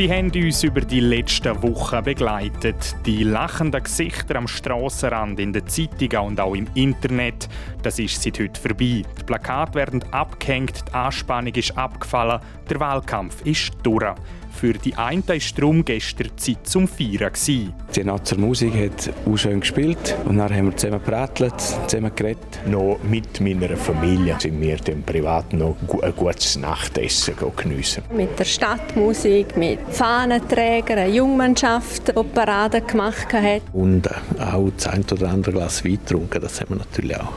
Sie haben uns über die letzten Wochen begleitet. Die lachenden Gesichter am Strassenrand, in den Zeitungen und auch im Internet, das ist seit heute vorbei. Die Plakate werden abgehängt, die Anspannung ist abgefallen, der Wahlkampf ist durch. Für die einen war darum gestern Zeit zum Feiern. Die Nazer Musik hat auch schön gespielt und dann haben wir zusammen geprattelt, zusammen geredet. Noch mit meiner Familie sind wir dann privat noch ein gutes Nachtessen geniessen. Mit der Stadtmusik, mit Fahnenträgern, Jungmannschaft, die Parade gemacht hat. Und auch das ein oder andere Glas Wein getrunken, das haben wir natürlich auch.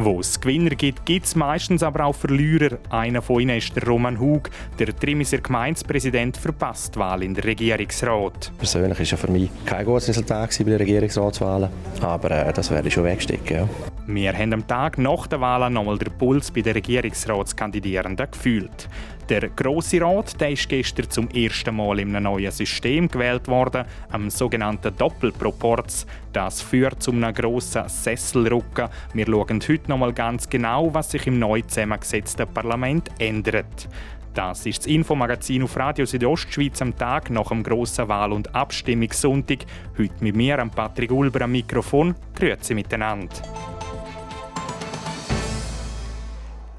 Wo es Gewinner gibt, gibt es meistens aber auch Verlierer. Einer von ihnen ist der Roman Hug. Der Trimiser Gemeindepräsident verpasst die Wahl in der Regierungsrat. Persönlich war ja für mich kein gutes Resultat bei den Regierungsratswahlen, aber äh, das werde ich schon wegstecken. Ja. Wir haben am Tag nach der Wahl nochmal den Puls bei den Regierungsratskandidierenden gefühlt. Der Grosse Rat der ist gestern zum ersten Mal in einem neuen System gewählt worden, am sogenannten Doppelproporz. Das führt zu einem grossen Sesselrücken. Wir schauen heute noch mal ganz genau, was sich im neu zusammengesetzten Parlament ändert. Das ist das Infomagazin auf Radio Südostschweiz am Tag nach dem grossen Wahl- und Abstimmungssonntag. Heute mit mir, Patrick Ulber, am Mikrofon. Grüezi miteinander.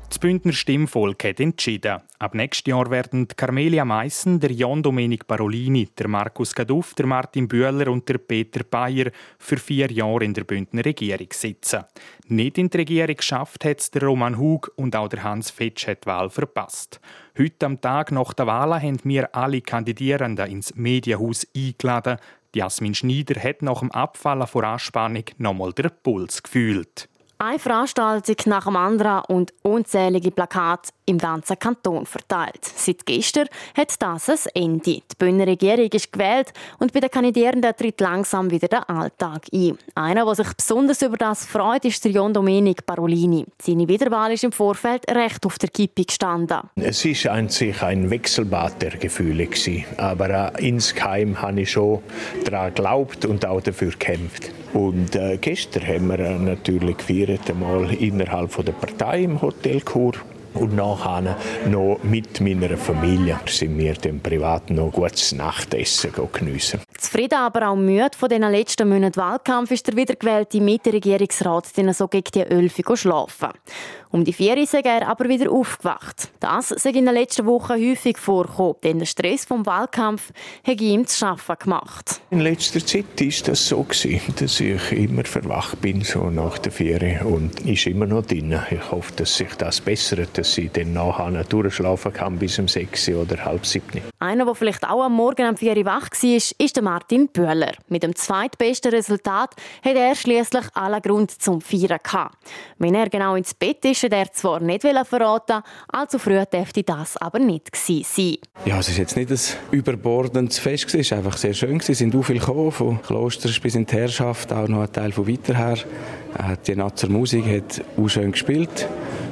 Das Bündner Stimmvolk hat entschieden. Ab nächstes Jahr werden Carmelia Meissen, der Jon Domenic Parolini, der Markus Gaduff, der Martin Bühler und der Peter Bayer für vier Jahre in der Bündner Regierung sitzen. Nicht in die Regierung geschafft hat es der Roman Hug und auch der Hans Fetsch hat die Wahl verpasst. Heute am Tag nach der Wahl haben wir alle Kandidierenden ins Medienhaus eingeladen. Jasmin Schneider hat nach dem Abfallen vor Anspannung nochmal den Puls gefühlt. Eine Veranstaltung nach dem anderen und unzählige Plakate im ganzen Kanton verteilt. Seit gestern hat das ein Ende. Die Bündner Regierung ist gewählt und bei den Kandidierenden tritt langsam wieder der Alltag ein. Einer, der sich besonders über das freut, ist der John Domenic Parolini. Seine Wiederwahl ist im Vorfeld recht auf der Kippe gestanden. Es ist an sich ein Wechselbad der Gefühle aber äh, insgeheim habe ich schon daran geglaubt und auch dafür gekämpft. Und äh, gestern haben wir äh, natürlich gefeiert, einmal innerhalb von der Partei im Hotel Kur und nachher noch mit meiner Familie sind wir dann privat noch gutes Nachtessen geniessen. Zufrieden, aber auch müde von den letzten Monaten Wahlkampf ist der wiedergewählte Mitte-Regierungsrat dann so gegen die Ölfe schlafen. Um die vier ist er aber wieder aufgewacht. Das sei in den letzten Wochen häufig vorgekommen, denn der Stress vom Wahlkampf hat ihm zu schaffen gemacht. In letzter Zeit war das so, dass ich immer verwacht bin, so nach der Ferien und ist immer noch drin. Ich hoffe, dass sich das bessert, dass ich dann nachher durchschlafen kann bis um 6 oder halb 7. Einer, der vielleicht auch am Morgen um 4 Uhr wach war, ist der Martin Bühler. Mit dem zweitbesten Resultat hat er schließlich allen Grund zum Feiern gehabt. Wenn er genau ins Bett ist, ist er zwar nicht verraten, allzu früh dürfte das aber nicht sein. Ja, es ist jetzt nicht ein überbordendes Fest, es war einfach sehr schön. Es sind auch viele gekommen, von Kloster bis in die Herrschaft, auch noch ein Teil von weiter her. Äh, die Nazer Musik hat auch schön gespielt.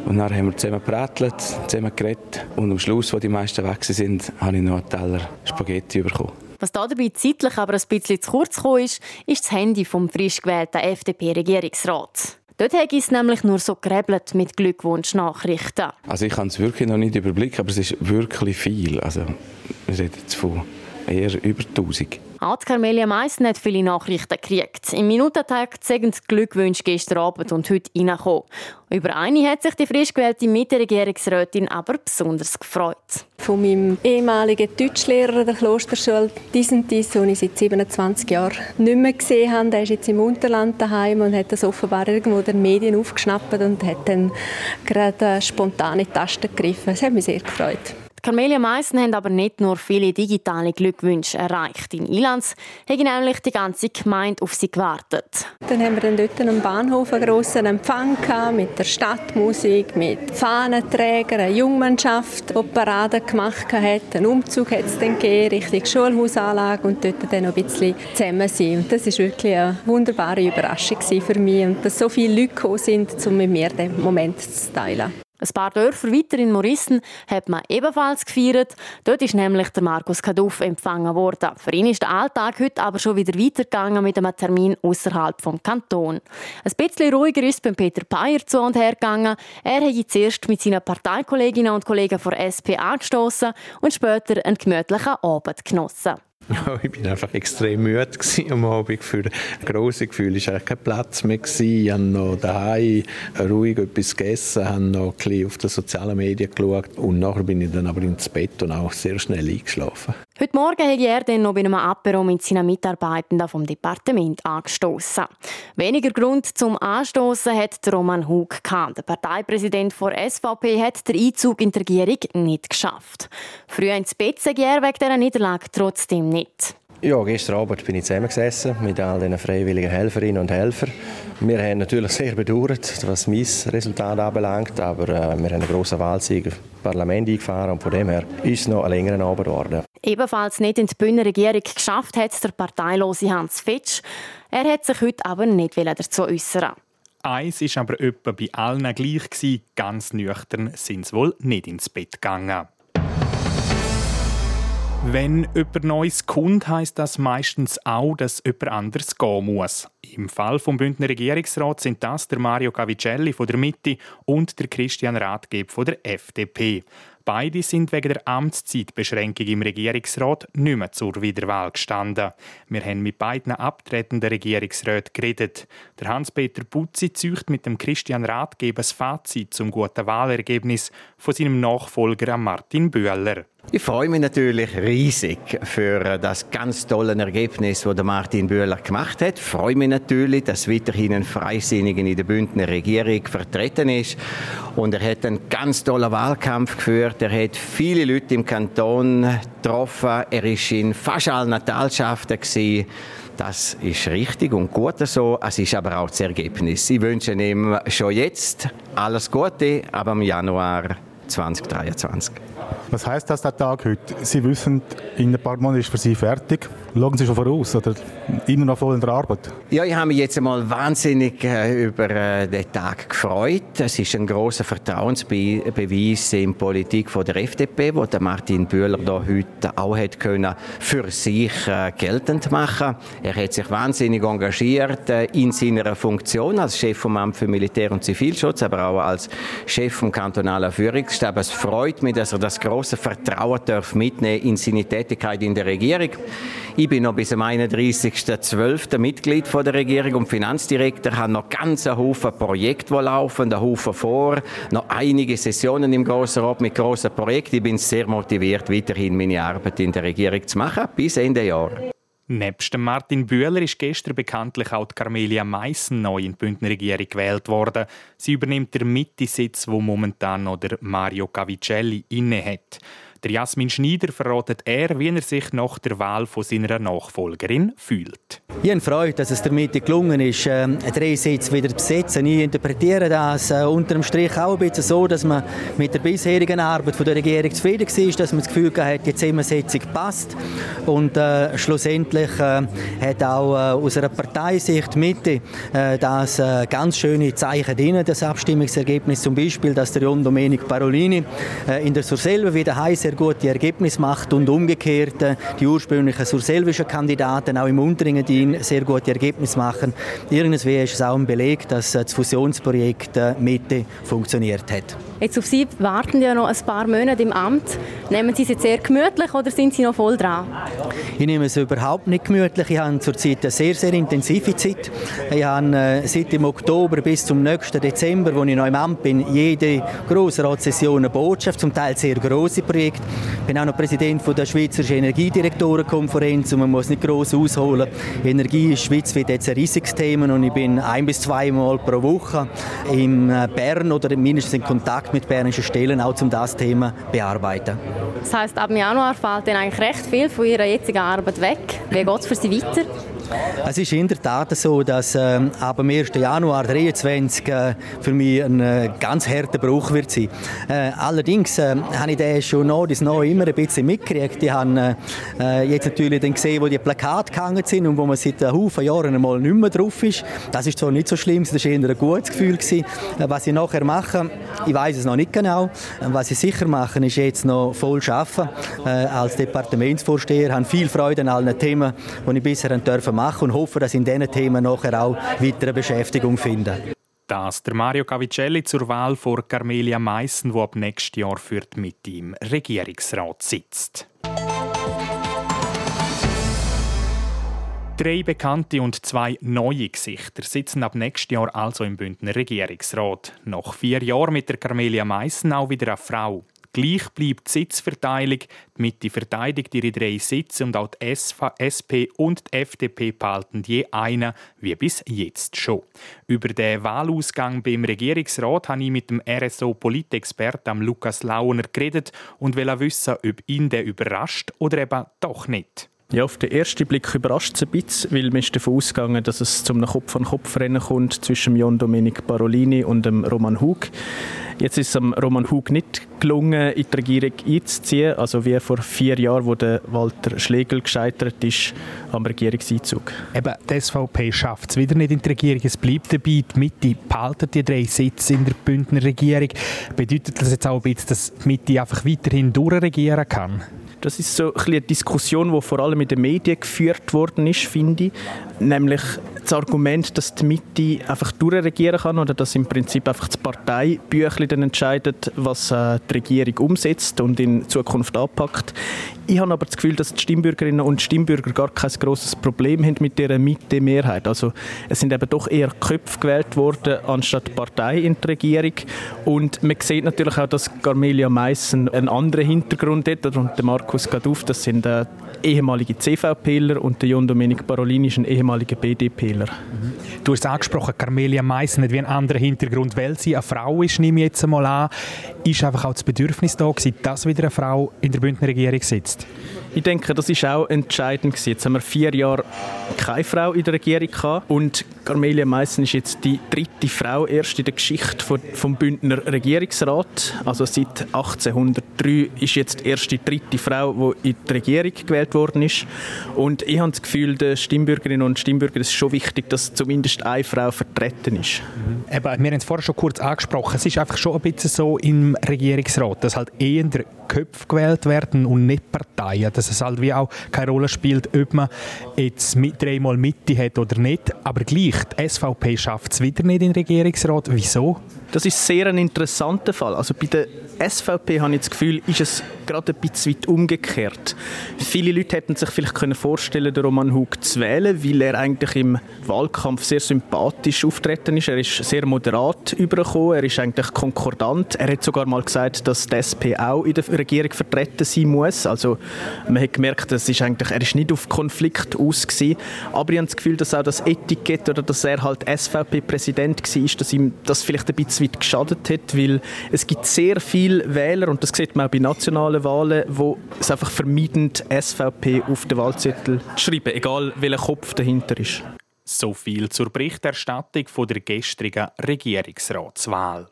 Und dann haben wir zusammen geprattelt, zusammen geredet. Und am Schluss, wo die meisten weg sind, habe ich noch einen Teller Spaghetti bekommen. Was dabei zeitlich aber ein bisschen zu kurz kam, ist, ist das Handy vom frisch gewählten FDP-Regierungsrat. Dort habe ich es nämlich nur so gerebelt mit Glückwunschnachrichten. Also ich kann es wirklich noch nicht überblicken, aber es ist wirklich viel. Also wir reden jetzt von eher über 1000. Auch Carmelia Meissen hat viele Nachrichten gekriegt. Im Minutentag zeigen die Glückwünsche gestern Abend und heute reingekommen. Über eine hat sich die frisch gewählte Mitte-Regierungsrätin aber besonders gefreut. Von meinem ehemaligen Deutschlehrer der Klosterschule Disentis, den ich seit 27 Jahren nicht mehr gesehen habe. Der ist jetzt im Unterland daheim und hat das offenbar irgendwo den Medien aufgeschnappt und hat dann gerade spontan in die Taste gegriffen. Das hat mich sehr gefreut. Carmelia Meissen haben aber nicht nur viele digitale Glückwünsche erreicht. In Ilanz hat nämlich die ganze Gemeinde auf sie gewartet. Dann haben wir dann dort am Bahnhof einen grossen Empfang mit der Stadtmusik, mit Fahnenträgern, einer Jungmannschaft, die Parade gemacht hat. Einen Umzug hat es dann gegeben, Richtung Schulhausanlage und dort dann noch ein bisschen zusammen sein. Und das war wirklich eine wunderbare Überraschung für mich und dass so viele Leute gekommen sind, um mit mir den Moment zu teilen. Ein paar Dörfer weiter in Morissen hat man ebenfalls gefeiert. Dort ist nämlich der Markus Kaduff empfangen worden. Für ihn ist der Alltag heute aber schon wieder weitergegangen mit einem Termin außerhalb vom Kanton. Ein bisschen ruhiger ist beim Peter Peyer zu und her gegangen. Er hat zuerst mit seinen Parteikolleginnen und Kollegen von SP angestoßen und später einen gemütlichen Abend genossen. Ja, ich war einfach extrem müde am Abend. Für grosse Gefühl war kein Platz mehr. Ich habe noch daheim ruhig etwas gegessen, habe noch ein auf die sozialen Medien geschaut und nachher bin ich dann aber ins Bett und auch sehr schnell eingeschlafen. Heute Morgen hat er dann noch bei einem Apero mit seinen Mitarbeitenden vom Departement angestoßen. Weniger Grund zum Anstoßen hat Roman Hug gehabt. Der Parteipräsident der SVP hat den Einzug in die Regierung nicht geschafft. Früher ins Bett sei er wegen dieser Niederlage trotzdem nicht. Ja, gestern Abend bin ich zusammengesessen mit all den freiwilligen Helferinnen und Helfern. Wir haben natürlich sehr bedauert, was mein Resultat anbelangt, aber äh, wir haben einen grossen Wahlsieg im Parlament eingefahren und von dem her ist es noch ein längerer Abend geworden. Ebenfalls nicht in die Bühne Regierung geschafft hat der parteilose Hans Fitsch. Er hat sich heute aber nicht dazu äußern. Eins ist aber etwa bei allen gleich Ganz nüchtern sind sie wohl nicht ins Bett gegangen. Wenn jemand Neues kommt, heisst das meistens auch, dass jemand anders gehen muss. Im Fall vom Bündner Regierungsrat sind das der Mario Cavicelli von der Mitte und der Christian Rathgeb von der FDP. Beide sind wegen der Amtszeitbeschränkung im Regierungsrat nicht mehr zur Wiederwahl gestanden. Wir haben mit beiden abtretenden Regierungsräten geredet. Der Hans-Peter Putzi zücht mit dem Christian Ratgeber das Fazit zum guten Wahlergebnis von seinem Nachfolger Martin Bühler. Ich freue mich natürlich riesig für das ganz tolle Ergebnis, das Martin Bühler gemacht hat. Ich freue mich natürlich, dass weiterhin ein Freisinniger in der Bündner Regierung vertreten ist. Und er hat einen ganz tollen Wahlkampf geführt. Er hat viele Leute im Kanton getroffen. Er war in fast allen Natalschaften. Das ist richtig und gut so. Es ist aber auch das Ergebnis. Ich wünsche ihm schon jetzt alles Gute, aber im Januar 2023. Was heißt das, der Tag heute? Sie wissen, in ein paar Monaten ist für Sie fertig. Schauen Sie schon voraus oder immer noch voll in der Arbeit? Ja, ich habe mich jetzt einmal wahnsinnig äh, über äh, den Tag gefreut. Es ist ein großer Vertrauensbeweis in der Politik der FDP, wo der Martin Bühler da heute auch hat können für sich äh, geltend machen. Er hat sich wahnsinnig engagiert in seiner Funktion als Chef vom Amt für Militär und Zivilschutz, aber auch als Chef vom kantonalen Führungsstab. Es freut mich, dass er das große Vertrauen darf mitnehmen in seine Tätigkeit in der Regierung. Ich bin noch bis am 31.12. Mitglied von der Regierung und Finanzdirektor, habe noch ganz einen Haufen Projekte, die laufen, einen Haufen vor, noch einige Sessionen im Grossen Rat mit grossen Projekten. Ich bin sehr motiviert, weiterhin meine Arbeit in der Regierung zu machen, bis Ende Jahr. Nebst Martin Bühler ist gestern bekanntlich auch Carmelia Meissen neu in die Bündner Regierung gewählt worden. Sie übernimmt den Mitte-Sitz, wo momentan noch der Mario Cavicelli inne hat. Der Jasmin Schneider verratet er, wie er sich nach der Wahl von seiner Nachfolgerin fühlt. Ich habe Freude, dass es damit gelungen ist, äh, drei Sitze wieder zu besetzen. Ich interpretiere das äh, unter dem Strich auch ein bisschen so, dass man mit der bisherigen Arbeit der Regierung zufrieden war, dass man das Gefühl hat, die Zusammensetzung passt. Und äh, schlussendlich äh, hat auch äh, aus einer Parteisicht Mitte äh, das äh, ganz schöne Zeichen drin, das Abstimmungsergebnis zum Beispiel, dass der John Domenic Parolini in der Surselva wieder heiß sehr gute Ergebnisse macht und umgekehrt äh, die ursprünglichen surselvischen Kandidaten auch im Unterengadin sehr gute Ergebnisse machen. Irgendwie ist es auch ein Beleg, dass äh, das Fusionsprojekt äh, Mitte funktioniert hat. Jetzt auf Sie warten ja noch ein paar Monate im Amt. Nehmen Sie es jetzt sehr gemütlich oder sind Sie noch voll dran? Ich nehme es überhaupt nicht gemütlich. Ich habe zurzeit eine sehr, sehr intensive Zeit. Ich habe seit dem Oktober bis zum nächsten Dezember, wo ich noch im Amt bin, jede Grossratssession eine Botschaft, zum Teil sehr große Projekte Projekt. Ich bin auch noch Präsident von der Schweizerischen Energiedirektorenkonferenz und man muss nicht groß ausholen. Energie ist schweizweit jetzt ein riesiges Thema und ich bin ein bis zweimal pro Woche in äh, Bern oder mindestens in Kontakt mit bernischen Stellen, auch um das Thema bearbeiten. Das heißt, ab Januar fällt dann eigentlich recht viel von Ihrer jetzigen Arbeit weg. Wie geht es für Sie weiter? Es ist in der Tat so, dass äh, ab dem 1. Januar 2023 äh, für mich ein äh, ganz harter Bruch wird sein. Äh, allerdings äh, habe ich den schon noch, das noch immer ein bisschen mitgekriegt. Ich habe äh, jetzt natürlich dann gesehen, wo die Plakate gehangen sind und wo man seit einem Haufen Jahren einmal nicht mehr drauf ist. Das ist zwar nicht so schlimm, das war eher ein gutes Gefühl. Gewesen. Äh, was ich nachher mache, ich weiß es noch nicht genau. Äh, was ich sicher mache, ist jetzt noch voll arbeiten. Äh, als Departementsvorsteher habe viel Freude an allen Themen, die ich bisher dürfen machen und hoffe, dass in diesen Themen nachher auch weitere Beschäftigung finde. Das der Mario Cavicelli zur Wahl vor Carmelia Meissen, wo ab nächstes Jahr für die Mitte im Regierungsrat sitzt. Drei bekannte und zwei neue Gesichter sitzen ab nächstes Jahr also im Bündner Regierungsrat. Nach vier Jahren mit der Carmelia Meissen auch wieder eine Frau. Gleich bleibt die Sitzverteilung. Die Mitte verteidigt ihre drei Sitze und auch die SP und die FDP behalten je einen, wie bis jetzt schon. Über den Wahlausgang beim Regierungsrat habe ich mit dem RSO-Politexperten Lukas Launer geredet und will wissen, ob ihn der überrascht oder eben doch nicht. Ja, auf den ersten Blick überrascht es ein bisschen, weil man ist davon ausgegangen, dass es zum Kopf-an-Kopf-Rennen kommt zwischen John Domenic Barolini und dem Roman Hug. Jetzt ist es Roman Hug nicht gelungen, in die Regierung einzuziehen, also wie vor vier Jahren, wo Walter Schlegel gescheitert ist am Regierungseinzug. Eben, die SVP schafft es wieder nicht in die Regierung. Es bleibt dabei, die Mitte behalten die drei Sitze in der Bündner Regierung. Bedeutet das jetzt auch ein bisschen, dass die Mitte einfach weiterhin durchregieren kann? Das ist so ein eine Diskussion, die vor allem in den Medien geführt worden ist, finde ich. Nämlich das Argument, dass die Mitte einfach durchregieren kann oder dass im Prinzip einfach das Parteibüchlein entscheidet, was äh, die Regierung umsetzt und in Zukunft anpackt. Ich habe aber das Gefühl, dass die Stimmbürgerinnen und Stimmbürger gar kein großes Problem haben mit dieser Mitte-Mehrheit. Also es sind eben doch eher Köpfe gewählt worden, anstatt Partei in der Regierung. Und man sieht natürlich auch, dass Carmelia Meissen einen anderen Hintergrund hat und der Markus Gaduff, das sind äh, ehemalige CVPler und der John Domenic Barolini ist ein ehemaliger BDPler. Mhm. Du hast angesprochen, Carmelia Meissen hat wie einen anderen Hintergrund, weil sie eine Frau ist, nehme ich jetzt einmal an. Ist einfach auch das Bedürfnis da gewesen, dass wieder eine Frau in der Bündner Regierung sitzt? Ich denke, das ist auch entscheidend gewesen. Jetzt haben wir vier Jahre keine Frau in der Regierung gehabt und Carmelia Meissen ist jetzt die dritte Frau erst in der Geschichte von, vom Bündner Regierungsrat. Also seit 1803 ist jetzt die erste dritte Frau, die in die Regierung gewählt worden ist. Und ich habe das Gefühl, den Stimmbürgerinnen und Stimmbürgern ist schon wichtig, dass zumindest eine Frau vertreten ist. Mhm. Eben, wir haben es vorher schon kurz angesprochen. Es ist einfach schon ein bisschen so im Regierungsrat, dass halt eher Köpfe gewählt werden und nicht Parteien. Dass es halt wie auch keine Rolle spielt, ob man jetzt mit, dreimal Mitte hat oder nicht. Aber gleich, die SVP schafft es wieder nicht in den Regierungsrat. Wieso? Das ist sehr ein interessanter Fall. Also bei der SVP habe ich das Gefühl, ist es gerade ein bisschen weit umgekehrt. Viele Leute hätten sich vielleicht können vorstellen, den Roman Hug zu wählen, weil er eigentlich im Wahlkampf sehr sympathisch auftreten ist. Er ist sehr moderat übergekommen, er ist eigentlich konkordant. Er hat sogar mal gesagt, dass die SP auch in der Regierung vertreten sein muss. Also man hat gemerkt, das ist eigentlich, er ist nicht auf Konflikt aus gewesen. Aber ich habe das Gefühl, dass auch das Etikett oder dass er halt SVP-Präsident war, dass ihm das vielleicht ein bisschen weit geschadet hat, weil es gibt sehr viele Wähler und das sieht man auch bei nationalen Wahlen, wo es einfach vermeiden, SVP auf den Wahlzettel zu schreiben, egal welcher Kopf dahinter ist. So viel zur Berichterstattung von der gestrigen Regierungsratswahl.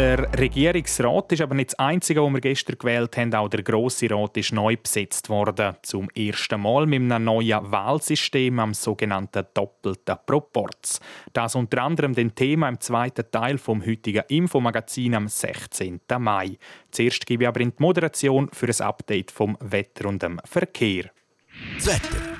Der Regierungsrat ist aber nicht das einzige, das wir gestern gewählt haben. Auch der Grosse Rat ist neu besetzt worden. Zum ersten Mal mit einem neuen Wahlsystem am sogenannten doppelten Proporz. Das unter anderem den Thema im zweiten Teil vom heutigen Infomagazin am 16. Mai. Zuerst gebe ich aber in die Moderation für ein Update vom Wetter und dem Verkehr. Das Wetter.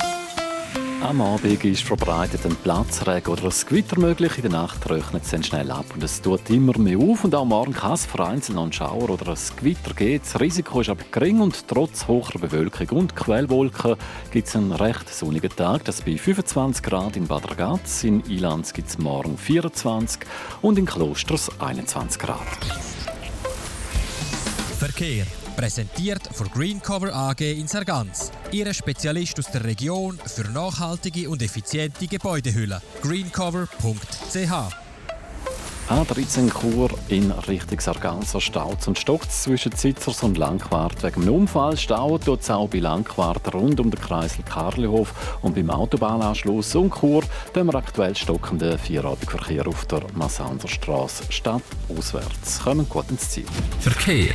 am Abend ist verbreitet ein Platzregen oder ein Gewitter möglich. In der Nacht trocknet es dann schnell ab und es tut immer mehr auf. Und auch morgen kann es vereinzelt noch einen Schauer oder ein Gewitter geben. Das Risiko ist aber gering und trotz hoher Bewölkung und Quellwolken gibt es einen recht sonnigen Tag. Das bei 25 Grad in Bad Ragaz. In Ilanz gibt es morgen 24 und in Klosters 21 Grad. Verkehr Präsentiert von Greencover AG in Sargans. Ihre Spezialist aus der Region für nachhaltige und effiziente Gebäudehülle. greencover.ch A13 Chur in Richtung Sarganser staut und stockt zwischen Zitzers und Langquart. Wegen dem Unfall staut es auch bei Langquart rund um den Kreisel Karlihof und beim Autobahnanschluss und Chur dem aktuell stockenden Vierradverkehr auf der Massanderstraße statt auswärts. Kommen gut ins Ziel. Verkehr.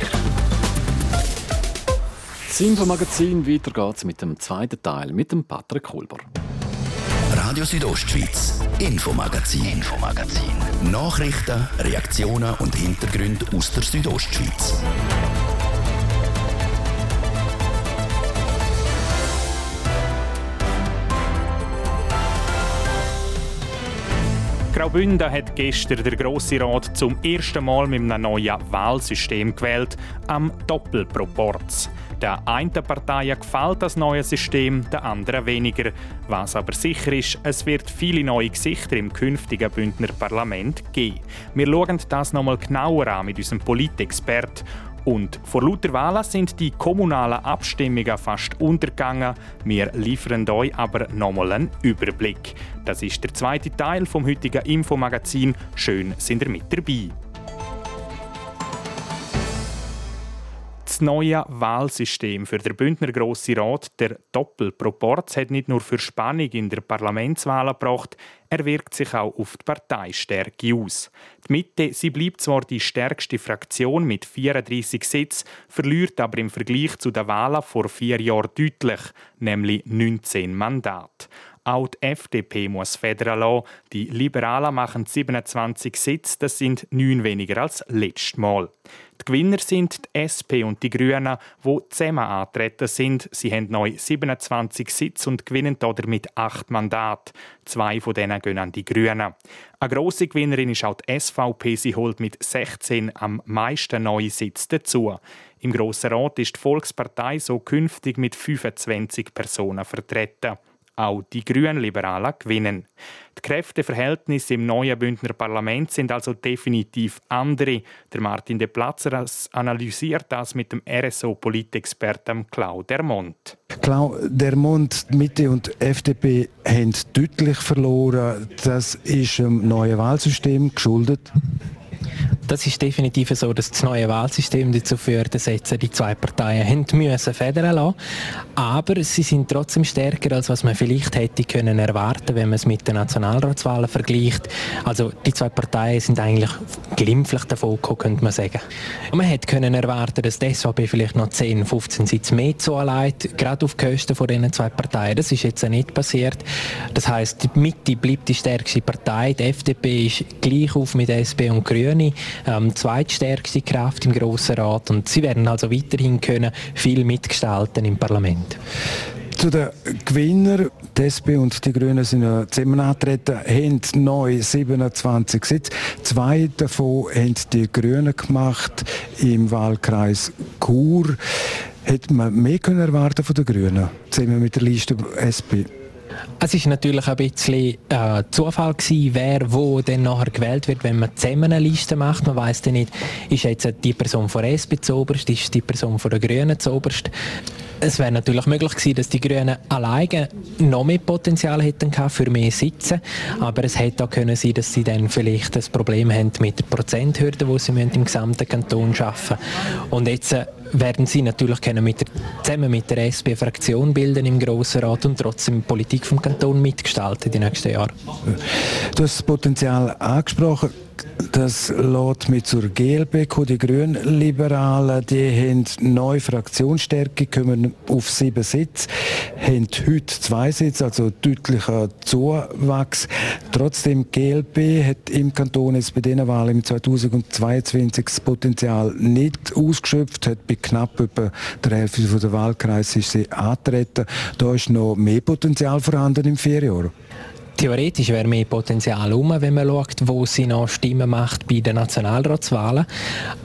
Das Infomagazin weiter geht's mit dem zweiten Teil mit dem Patrick Kulber. Radio Südostschweiz, Infomagazin, Infomagazin. Nachrichten, Reaktionen und Hintergründe aus der Südostschweiz. Graubünden hat gestern der Grosse Rat zum ersten Mal mit einem neuen Wahlsystem gewählt, am Doppelproporz. Der einen Partei gefällt das neue System, der anderen weniger. Was aber sicher ist, es wird viele neue Gesichter im künftigen Bündner Parlament geben. Wir schauen das nochmal genauer an mit unserem Politexpert und vor lauter Wahlen sind die kommunalen Abstimmungen fast untergegangen. Wir liefern euch aber nochmal einen Überblick. Das ist der zweite Teil vom heutigen Infomagazin. Schön sind ihr mit dabei. Das neue Wahlsystem für den Bündner Grosse Rat, der Doppelproporz, hat nicht nur für Spannung in der Parlamentswahl gebracht, er wirkt sich auch auf die Parteistärke aus. Die Mitte sie bleibt zwar die stärkste Fraktion mit 34 Sitzen, verliert aber im Vergleich zu den Wahlen vor vier Jahren deutlich, nämlich 19 Mandate. Auch die FDP muss federn lassen. Die Liberalen machen 27 Sitze, das sind neun weniger als letztes Mal. Die Gewinner sind die SP und die Grünen, die zusammen antreten sind. Sie haben neu 27 Sitze und gewinnen damit acht Mandate. Zwei von denen gehen an die Grünen. Eine grosse Gewinnerin ist auch die SVP. Sie holt mit 16 am meisten neue Sitze dazu. Im Grossen Rat ist die Volkspartei so künftig mit 25 Personen vertreten. Auch die Grünliberalen gewinnen. Die Kräfteverhältnisse im neuen Bündner Parlament sind also definitiv andere. Der Martin de Platzer analysiert das mit dem RSO-Politexperten Claude Dermont. Claude Dermont, Mitte und FDP haben deutlich verloren. Das ist dem neuen Wahlsystem geschuldet. Das ist definitiv so, dass das neue Wahlsystem dazu führt, dass die zwei Parteien haben müssen federn lassen. Aber sie sind trotzdem stärker, als was man vielleicht hätte können erwarten, wenn man es mit den Nationalratswahlen vergleicht. Also die zwei Parteien sind eigentlich glimpflich davon gekommen, könnte man sagen. Man hätte können erwarten, dass die SVP vielleicht noch 10, 15 Sitze mehr zuleiht, gerade auf Kosten von diesen zwei Parteien. Das ist jetzt nicht passiert. Das heißt, die Mitte bleibt die stärkste Partei, die FDP ist gleich auf mit SP und Grüne ähm, zweitstärkste Kraft im Grossen Rat und sie werden also weiterhin können viel mitgestalten im Parlament. Zu den Gewinnern, die SP und die Grünen sind ja zusammen angetreten, haben neu 27 Sitze. Zwei davon haben die Grünen gemacht im Wahlkreis Chur. Hätte man mehr können erwarten von den Grünen, zusammen mit der Liste SP? Es ist natürlich ein bisschen äh, Zufall gewesen, wer wo dann nachher gewählt wird, wenn man zusammen eine Liste macht. Man weiß dann nicht, ist jetzt die Person von SP zu oberst, ist die Person von der Grünen zu oberst. Es wäre natürlich möglich gewesen, dass die Grünen alleine noch mehr Potenzial hätten für mehr Sitze, aber es hätte auch können sein, dass sie dann vielleicht das Problem haben mit der Prozenthürde, die sie im gesamten Kanton schaffen. Und jetzt äh, werden sie natürlich können mit der, zusammen mit der SP Fraktion bilden im Grossen Rat und trotzdem Politik vom Kanton mitgestalten die nächsten Jahre. Du hast das Potenzial angesprochen. Das lädt mit zur GLB kommen. Die Grünliberalen, die haben neue Fraktionsstärke, kommen auf sieben Sitze, haben heute zwei Sitze, also deutlicher Zuwachs. Trotzdem, GLB hat im Kanton jetzt bei diesen Wahlen im 2022 das Potenzial nicht ausgeschöpft, hat bei knapp über der Hälfte der Wahlkreise ist sie antreten. Da ist noch mehr Potenzial vorhanden im Vierjahr. Theoretisch wäre mehr Potenzial um, wenn man schaut, wo sie noch Stimmen macht bei den Nationalratswahlen.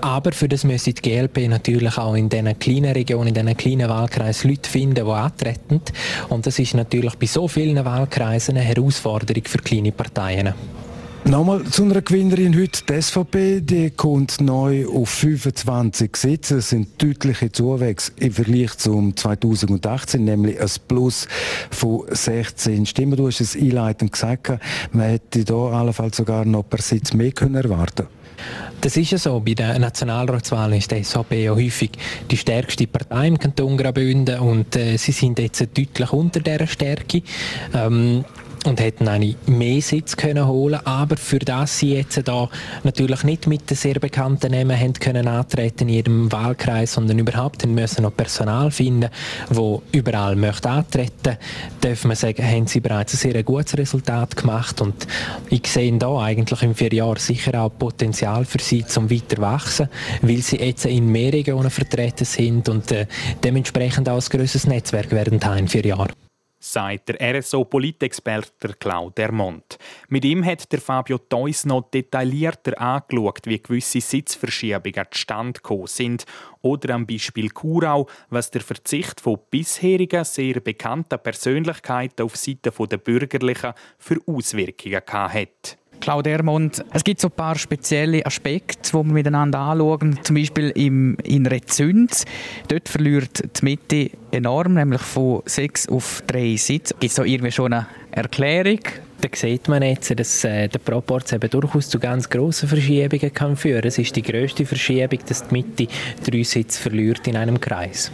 Aber für das müsste die GLP natürlich auch in diesen kleinen Regionen, in diesen kleinen Wahlkreisen Leute finden, die antreten. Und das ist natürlich bei so vielen Wahlkreisen eine Herausforderung für kleine Parteien. Nochmal zu einer Gewinnerin heute. Die SVP die kommt neu auf 25 Sitze. Das sind deutliche Zuwächse im Vergleich zum 2018, nämlich ein Plus von 16 Stimmen. Du hast es einleitend gesagt, man hätte hier allenfalls sogar noch per Sitz mehr können erwarten das ist ja so. Bei den Nationalratswahlen ist die SVP ja häufig die stärkste Partei im Kanton Graubünden und äh, sie sind jetzt deutlich unter dieser Stärke. Ähm, und hätten eigentlich mehr Sitz können holen. Aber für das sie jetzt da natürlich nicht mit den sehr bekannten Namen haben können antreten in ihrem Wahlkreis, sondern überhaupt müssen noch Personal finden, wo überall möchte antreten, darf man sagen, haben sie bereits ein sehr gutes Resultat gemacht. Und ich sehe da eigentlich in vier Jahren sicher auch Potenzial für sie zum weiter wachsen, weil sie jetzt in mehr Regionen vertreten sind und äh, dementsprechend auch ein grösseres Netzwerk werden haben in vier Jahren sagt der RSO-Politexperte Claude Dermont. Mit ihm hat der Fabio Theus noch detaillierter angeschaut, wie gewisse Sitzverschiebungen zustande gekommen sind oder am Beispiel Kurau, was der Verzicht von bisherigen sehr bekannten Persönlichkeiten auf Seite der Bürgerlichen für Auswirkungen hat. Claude Ermond, es gibt so ein paar spezielle Aspekte, die wir miteinander anschauen. Zum Beispiel im, in Rezünd. Dort verliert die Mitte enorm, nämlich von sechs auf drei Sitze. Gibt es da irgendwie schon eine Erklärung? Da sieht man jetzt, dass äh, der Proporz eben durchaus zu ganz grossen Verschiebungen kann führen kann. Es ist die grösste Verschiebung, dass die Mitte drei Sitze verliert in einem Kreis.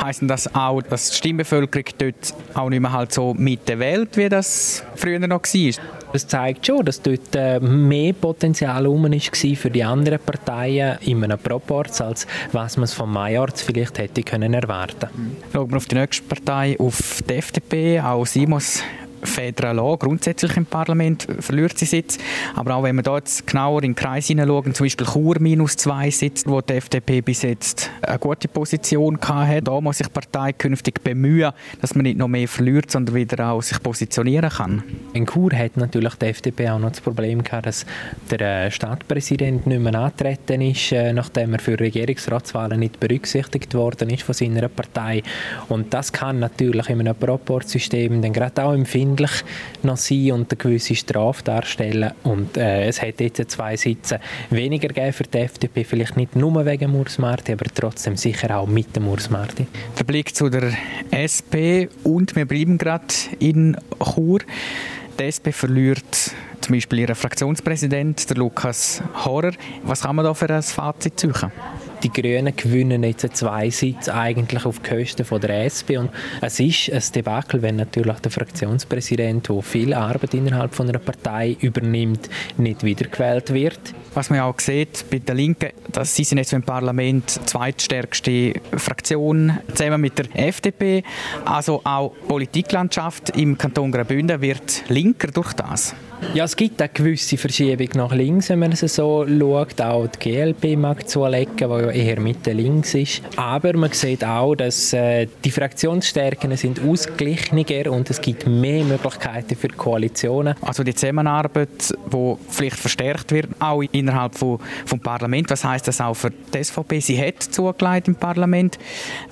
Heißt das auch, dass die Stimmbevölkerung dort auch nicht mehr halt so Mitte wählt, wie das früher noch war? Das zeigt schon, dass dort äh, mehr Potenzial rum war für die anderen Parteien in einem Proporz, als was man vom Majorz vielleicht hätte können erwarten. Schauen wir auf die nächste Partei, auf die FDP. Auch sie muss Federal Law grundsätzlich im Parlament verliert sie Sitz. Aber auch wenn wir da jetzt genauer in den Kreis hineinschauen, zum Beispiel Chur minus zwei Sitze, wo die FDP bis jetzt eine gute Position hatte, da muss sich die Partei künftig bemühen, dass man nicht noch mehr verliert, sondern wieder auch sich positionieren kann. In Chur hat natürlich die FDP auch noch das Problem gehabt, dass der äh, Stadtpräsident nicht mehr antreten ist, äh, nachdem er für Regierungsratswahlen nicht berücksichtigt worden ist von seiner Partei. Und das kann natürlich in einem Proportsystem dann gerade auch empfinden, empfindlich noch sein und eine gewisse Strafe darstellen. Und äh, es hat jetzt zwei Sitze weniger gegeben für die FDP, vielleicht nicht nur wegen Urs Marti, aber trotzdem sicher auch mit dem Urs Marti. Der Blick zu der SP und wir bleiben gerade in Chur. Die SP verliert zum Beispiel ihren Fraktionspräsident, der Lukas Horrer. Was kann man da für ein Fazit ziehen? Die Grünen gewinnen jetzt zwei Sitze eigentlich auf Kosten von der SP und es ist ein Debakel, wenn natürlich der Fraktionspräsident, der viel Arbeit innerhalb von einer Partei übernimmt, nicht wiedergewählt wird. Was man auch sieht bei den Linken, dass sie sind jetzt im Parlament die zweitstärkste Fraktion zusammen mit der FDP. Also auch die Politiklandschaft im Kanton Graubünden wird linker durch das. Ja, es gibt eine gewisse Verschiebung nach links, wenn man es so schaut. Auch die GLP mag zulegen, die eher Mitte links ist. Aber man sieht auch, dass äh, die Fraktionsstärken sind ausgeglichener und es gibt mehr Möglichkeiten für Koalitionen. Also die Zusammenarbeit, die vielleicht verstärkt wird, auch innerhalb von, vom Parlament. Was heißt das auch für die SVP? Sie hat zugelegt im Parlament,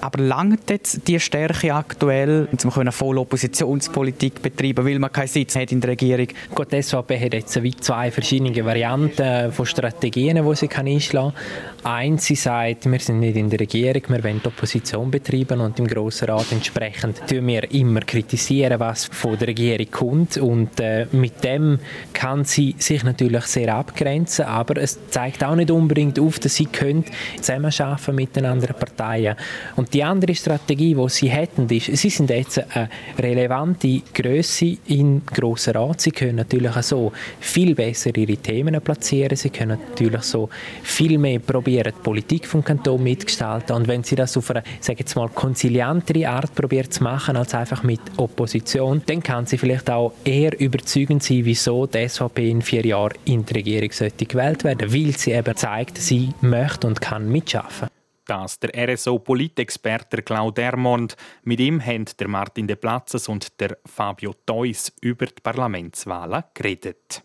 aber langt jetzt die Stärke aktuell, um voll Oppositionspolitik betreiben, weil man keinen Sitz hat in der Regierung? Gut, die SVP hat jetzt zwei verschiedene Varianten von Strategien, die sie einschlagen kann. Eins, sie sagt, wir sind nicht in der Regierung, wir wollen die Opposition betreiben und im Grossen Rat entsprechend tun wir immer kritisieren, was von der Regierung kommt und äh, mit dem kann sie sich natürlich sehr abgrenzen, aber es zeigt auch nicht unbedingt auf, dass sie können zusammenarbeiten mit den anderen Parteien. Und die andere Strategie, die sie hätten, ist, sie sind jetzt eine relevante Größe im Grossen Rat. Sie können natürlich so viel besser ihre Themen platzieren, sie können natürlich so viel mehr probieren, die Politik vom Kanton mitgestalten. Und wenn sie das auf eine, sage jetzt mal, konziliantere Art probiert zu machen, als einfach mit Opposition, dann kann sie vielleicht auch eher überzeugend sein, wieso die SVP in vier Jahren in die Regierung sollte gewählt werden, weil sie eben zeigt, sie möchte und kann mitschaffen. Das der RSO-Politexperte Claude Ermond. Mit ihm haben der Martin de Platzes und der Fabio Theus über die Parlamentswahlen geredet.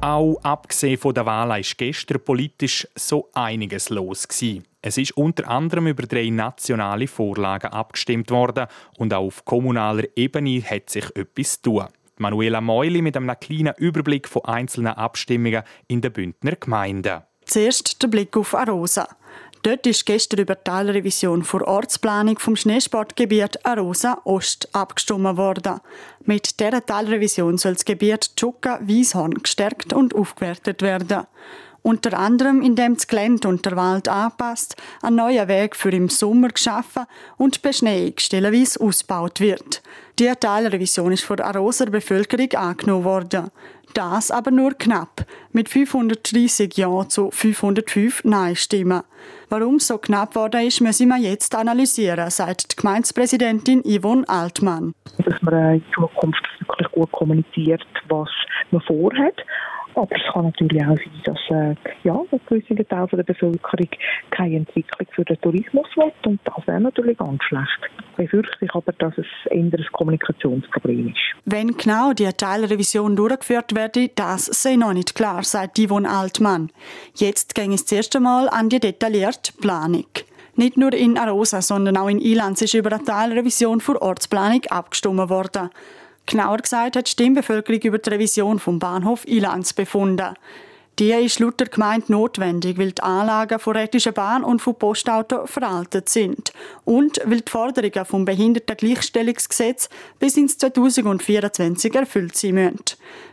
Auch abgesehen von der Wahl ist gestern politisch so einiges los. Es ist unter anderem über drei nationale Vorlagen abgestimmt worden und auch auf kommunaler Ebene hat sich etwas tun. Manuela Meuli mit einem kleinen Überblick von einzelnen Abstimmungen in den Bündner Gemeinden. Zuerst der Blick auf Arosa. Dort ist gestern über die Teilrevision vor Ortsplanung vom Schneesportgebiet Arosa Ost abgestimmt worden. Mit dieser Teilrevision soll das Gebiet Tschuka-Wieshorn gestärkt und aufgewertet werden. Unter anderem, indem das Gelände und der Wald anpasst, ein neuer Weg für im Sommer geschaffen und die Beschneiung stellenweise ausgebaut wird. Die Teilrevision ist von der Aroser Bevölkerung angenommen worden. Das aber nur knapp, mit 530 Ja zu 505 Nein-Stimmen. Warum so knapp geworden ist, müssen wir jetzt analysieren, sagt die Gemeindepräsidentin Yvonne Altmann. Dass man in Zukunft wirklich gut kommuniziert, was man vorhat aber es kann natürlich auch sein, dass äh, ja, ein gewisser Teil der Bevölkerung keine Entwicklung für den Tourismus will. Und das wäre natürlich ganz schlecht. Ich befürchte aber, dass es eher ein Kommunikationsproblem ist. Wenn genau die Teilrevision durchgeführt werde, das sei noch nicht klar, sagt Yvonne Altmann. Jetzt ging es das erste Mal an die detaillierte Planung. Nicht nur in Arosa, sondern auch in Ilanz ist über eine Teilrevision für Ortsplanung abgestimmt worden. Genauer gesagt hat die Stimmbevölkerung über die Revision vom Bahnhof Ilanz befunden. Die ist laut der Gemeinde notwendig, weil die Anlagen von Rätischen Bahn und von Postauto veraltet sind und weil die Forderungen vom Behindertengleichstellungsgesetz bis ins 2024 erfüllt sein müssen.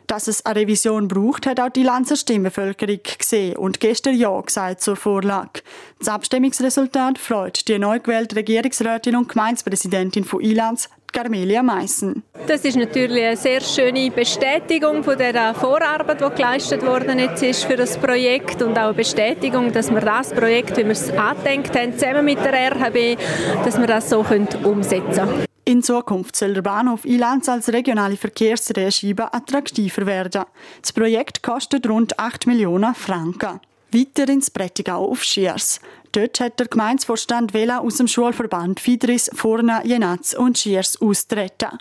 Dass es eine Revision braucht, hat auch die Lanzer Stimmbevölkerung gesehen und gestern Ja gesagt zur Vorlage. Das Abstimmungsresultat freut die neu gewählte Regierungsrätin und Gemeindepräsidentin von Ilanz, Carmelia Meissen. Das ist natürlich eine sehr schöne Bestätigung von der Vorarbeit, die geleistet worden ist für das Projekt und auch eine Bestätigung, dass wir das Projekt, wie wir es angedenkt haben, zusammen mit der RHB, dass wir das so umsetzen können. In Zukunft soll der Bahnhof Ilanz als regionale Verkehrsdrehscheibe attraktiver werden. Das Projekt kostet rund 8 Millionen Franken. Weiter ins Prättigau auf Schiers. Dort hat der Gemeindevorstand Vela aus dem Schulverband Fidris, Furna, Jenatz und Schiers austreten.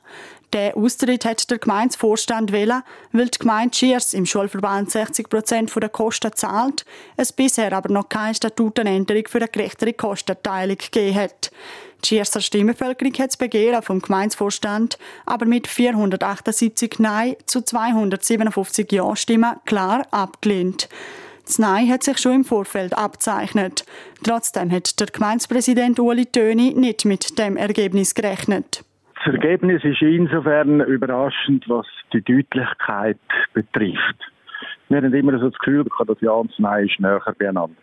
Der Austritt hat der Gemeindevorstand Vela, weil die Gemeinde Schiers im Schulverband 60 Prozent der Kosten zahlt, es bisher aber noch keine Statutenänderung für eine gerechtere Kostenteilung gegeben hat. Die Schierser Stimmbevölkerung hat das Begehren vom Gemeindevorstand aber mit 478 Nein zu 257 Ja-Stimmen klar abgelehnt. Das Nein hat sich schon im Vorfeld abzeichnet. Trotzdem hat der Gemeindepräsident Uli Töni nicht mit dem Ergebnis gerechnet. Das Ergebnis ist insofern überraschend, was die Deutlichkeit betrifft. Wir haben immer so das Gefühl, dass Ja und das Nein ist näher beieinander.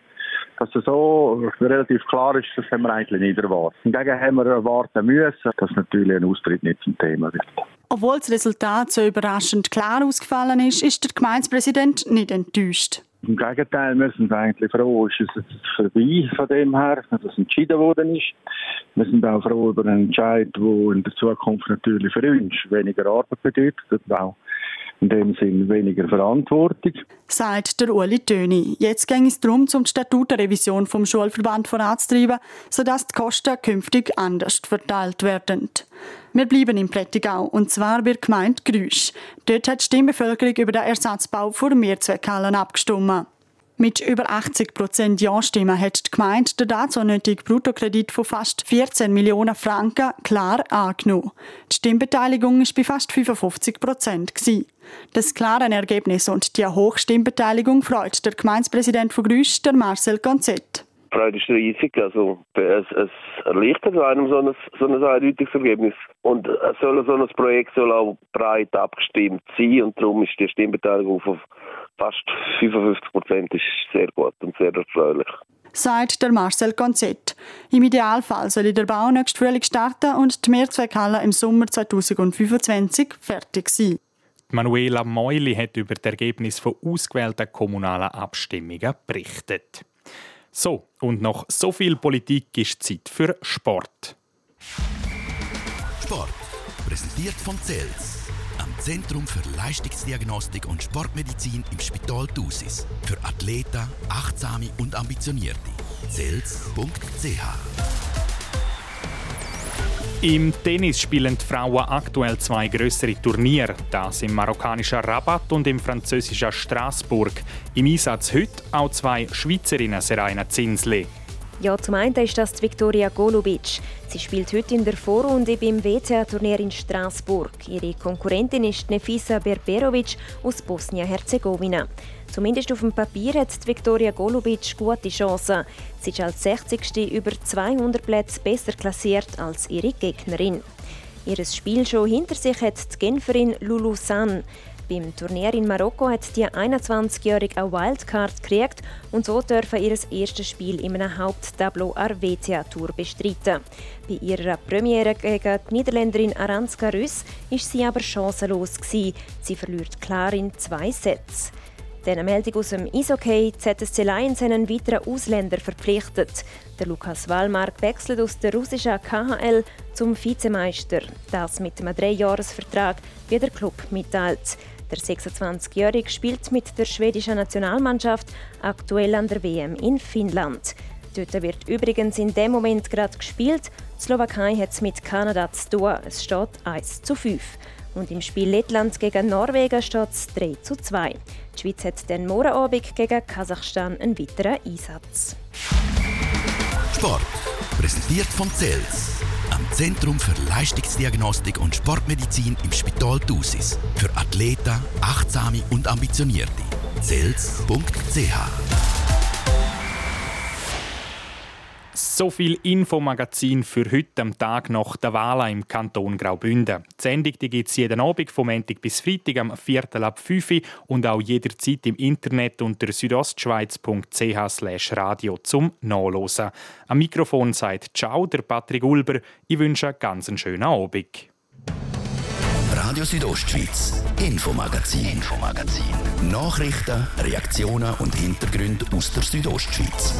Dass es so relativ klar ist, das haben wir eigentlich nicht erwartet. Hingegen haben wir erwarten müssen, dass natürlich ein Austritt nicht zum Thema wird. Obwohl das Resultat so überraschend klar ausgefallen ist, ist der Gemeindepräsident nicht enttäuscht. Im Gegenteil, wir sind eigentlich froh, ist es jetzt vorbei von dem her, dass es entschieden worden ist. Wir sind auch froh über einen Entscheid, der in der Zukunft natürlich für uns weniger Arbeit bedeutet und auch in dem Sinn weniger Verantwortung. Sagt der Uli Töni. Jetzt ging es darum, zum Statutenrevision vom Schulverband voranzutreiben, sodass die Kosten künftig anders verteilt werden. Wir bleiben im Prättigau, und zwar bei der Gemeinde Grüsch. Dort hat die Stimmbevölkerung über den Ersatzbau für Mehrzweckhallen abgestimmt. Mit über 80 Prozent Ja-Stimmen hat die Gemeinde den dazu nötigen Bruttokredit von fast 14 Millionen Franken klar angenommen. Die Stimmbeteiligung war bei fast 55 Prozent. Das klare Ergebnis und die hohe Stimmbeteiligung freut der Gemeindepräsident von Grüsch, der Marcel Gonzett. Freude ist riesig. Also, es, es erleichtert einem so ein, so ein eindeutiges Ergebnis. Und soll so ein Projekt soll auch breit abgestimmt sein und darum ist die Stimmbeteiligung von fast 55 Prozent sehr gut und sehr erfreulich sagt der Marcel Gonzett. Im Idealfall soll der Bau nächstes Frühling starten und die Mehrzweckhalle im Sommer 2025 fertig sein. Manuela Meuli hat über das Ergebnis von ausgewählten kommunalen Abstimmungen berichtet. So, und noch so viel Politik ist Zeit für Sport. Sport, präsentiert von CELS, Zentrum für Leistungsdiagnostik und Sportmedizin im Spital Thusis. Für Athleten, Achtsame und Ambitionierte. CELS.ch Im Tennis spielen die Frauen aktuell zwei größere Turniere, das im marokkanischen Rabat und im französischen Straßburg. Im Einsatz heute auch zwei Schweizerinnen, Serena Zinsli. Ja, zum einen ist das Viktoria Golubic. Sie spielt heute in der Vorrunde beim WTA-Turnier in Straßburg. Ihre Konkurrentin ist Nefisa Berberovic aus Bosnien-Herzegowina. Zumindest auf dem Papier hat Viktoria Golubic gute Chancen. Sie ist als 60. über 200 Plätze besser klassiert als ihre Gegnerin. Ihr Spiel schon hinter sich hat die Genferin Lulu San. Beim Turnier in Marokko hat die 21-Jährige eine Wildcard gekriegt und so dürfen ihr erstes Spiel in einem Haupttableau der WTA Tour bestreiten. Bei ihrer Premiere gegen die Niederländerin Aranska Rüss ist sie aber chancenlos Sie verliert klar in zwei Sätze. Diese Meldung aus dem Eishockey. ZSC Lions einen weiteren Ausländer verpflichtet. Der Lukas Wallmark wechselt aus der russischen KHL zum Vizemeister. Das mit einem Dreijahresvertrag, wie der Club mitteilt. Der 26-Jährige spielt mit der schwedischen Nationalmannschaft aktuell an der WM in Finnland. Dort wird übrigens in dem Moment gerade gespielt. Die Slowakei hat es mit Kanada zu tun. Es steht 1 zu 5. Und im Spiel Lettland gegen Norwegen steht es 3 zu 2. Die Schweiz hat den Morgenabend gegen Kasachstan einen weiteren Einsatz. Sport. Präsentiert von CELS. Am Zentrum für Leistungsdiagnostik und Sportmedizin im Spital Thusis. Für Athleten, Achtsame und Ambitionierte. CELS.ch So viel Infomagazin für heute am Tag nach der Wahl im Kanton Graubünden. Die Sendung gibt es jeden Abend vom Montag bis Freitag am Viertel ab 5 Uhr und auch jederzeit im Internet unter südostschweiz.ch radio zum Nachlesen. Am Mikrofon sagt Ciao, der Patrick Ulber. Ich wünsche einen ganz schönen Abend. Radio Südostschweiz, Infomagazin, Infomagazin. Nachrichten, Reaktionen und Hintergründe aus der Südostschweiz.